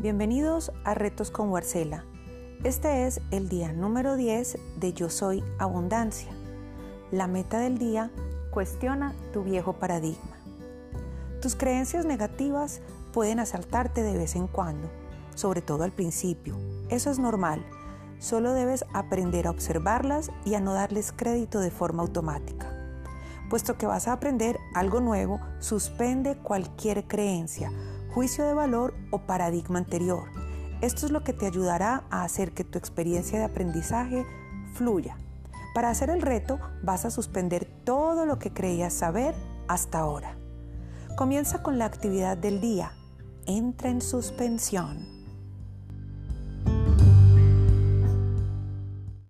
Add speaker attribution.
Speaker 1: Bienvenidos a Retos con Warcela. Este es el día número 10 de Yo Soy Abundancia. La meta del día, cuestiona tu viejo paradigma. Tus creencias negativas pueden asaltarte de vez en cuando, sobre todo al principio. Eso es normal. Solo debes aprender a observarlas y a no darles crédito de forma automática. Puesto que vas a aprender algo nuevo, suspende cualquier creencia juicio de valor o paradigma anterior. Esto es lo que te ayudará a hacer que tu experiencia de aprendizaje fluya. Para hacer el reto vas a suspender todo lo que creías saber hasta ahora. Comienza con la actividad del día. Entra en suspensión.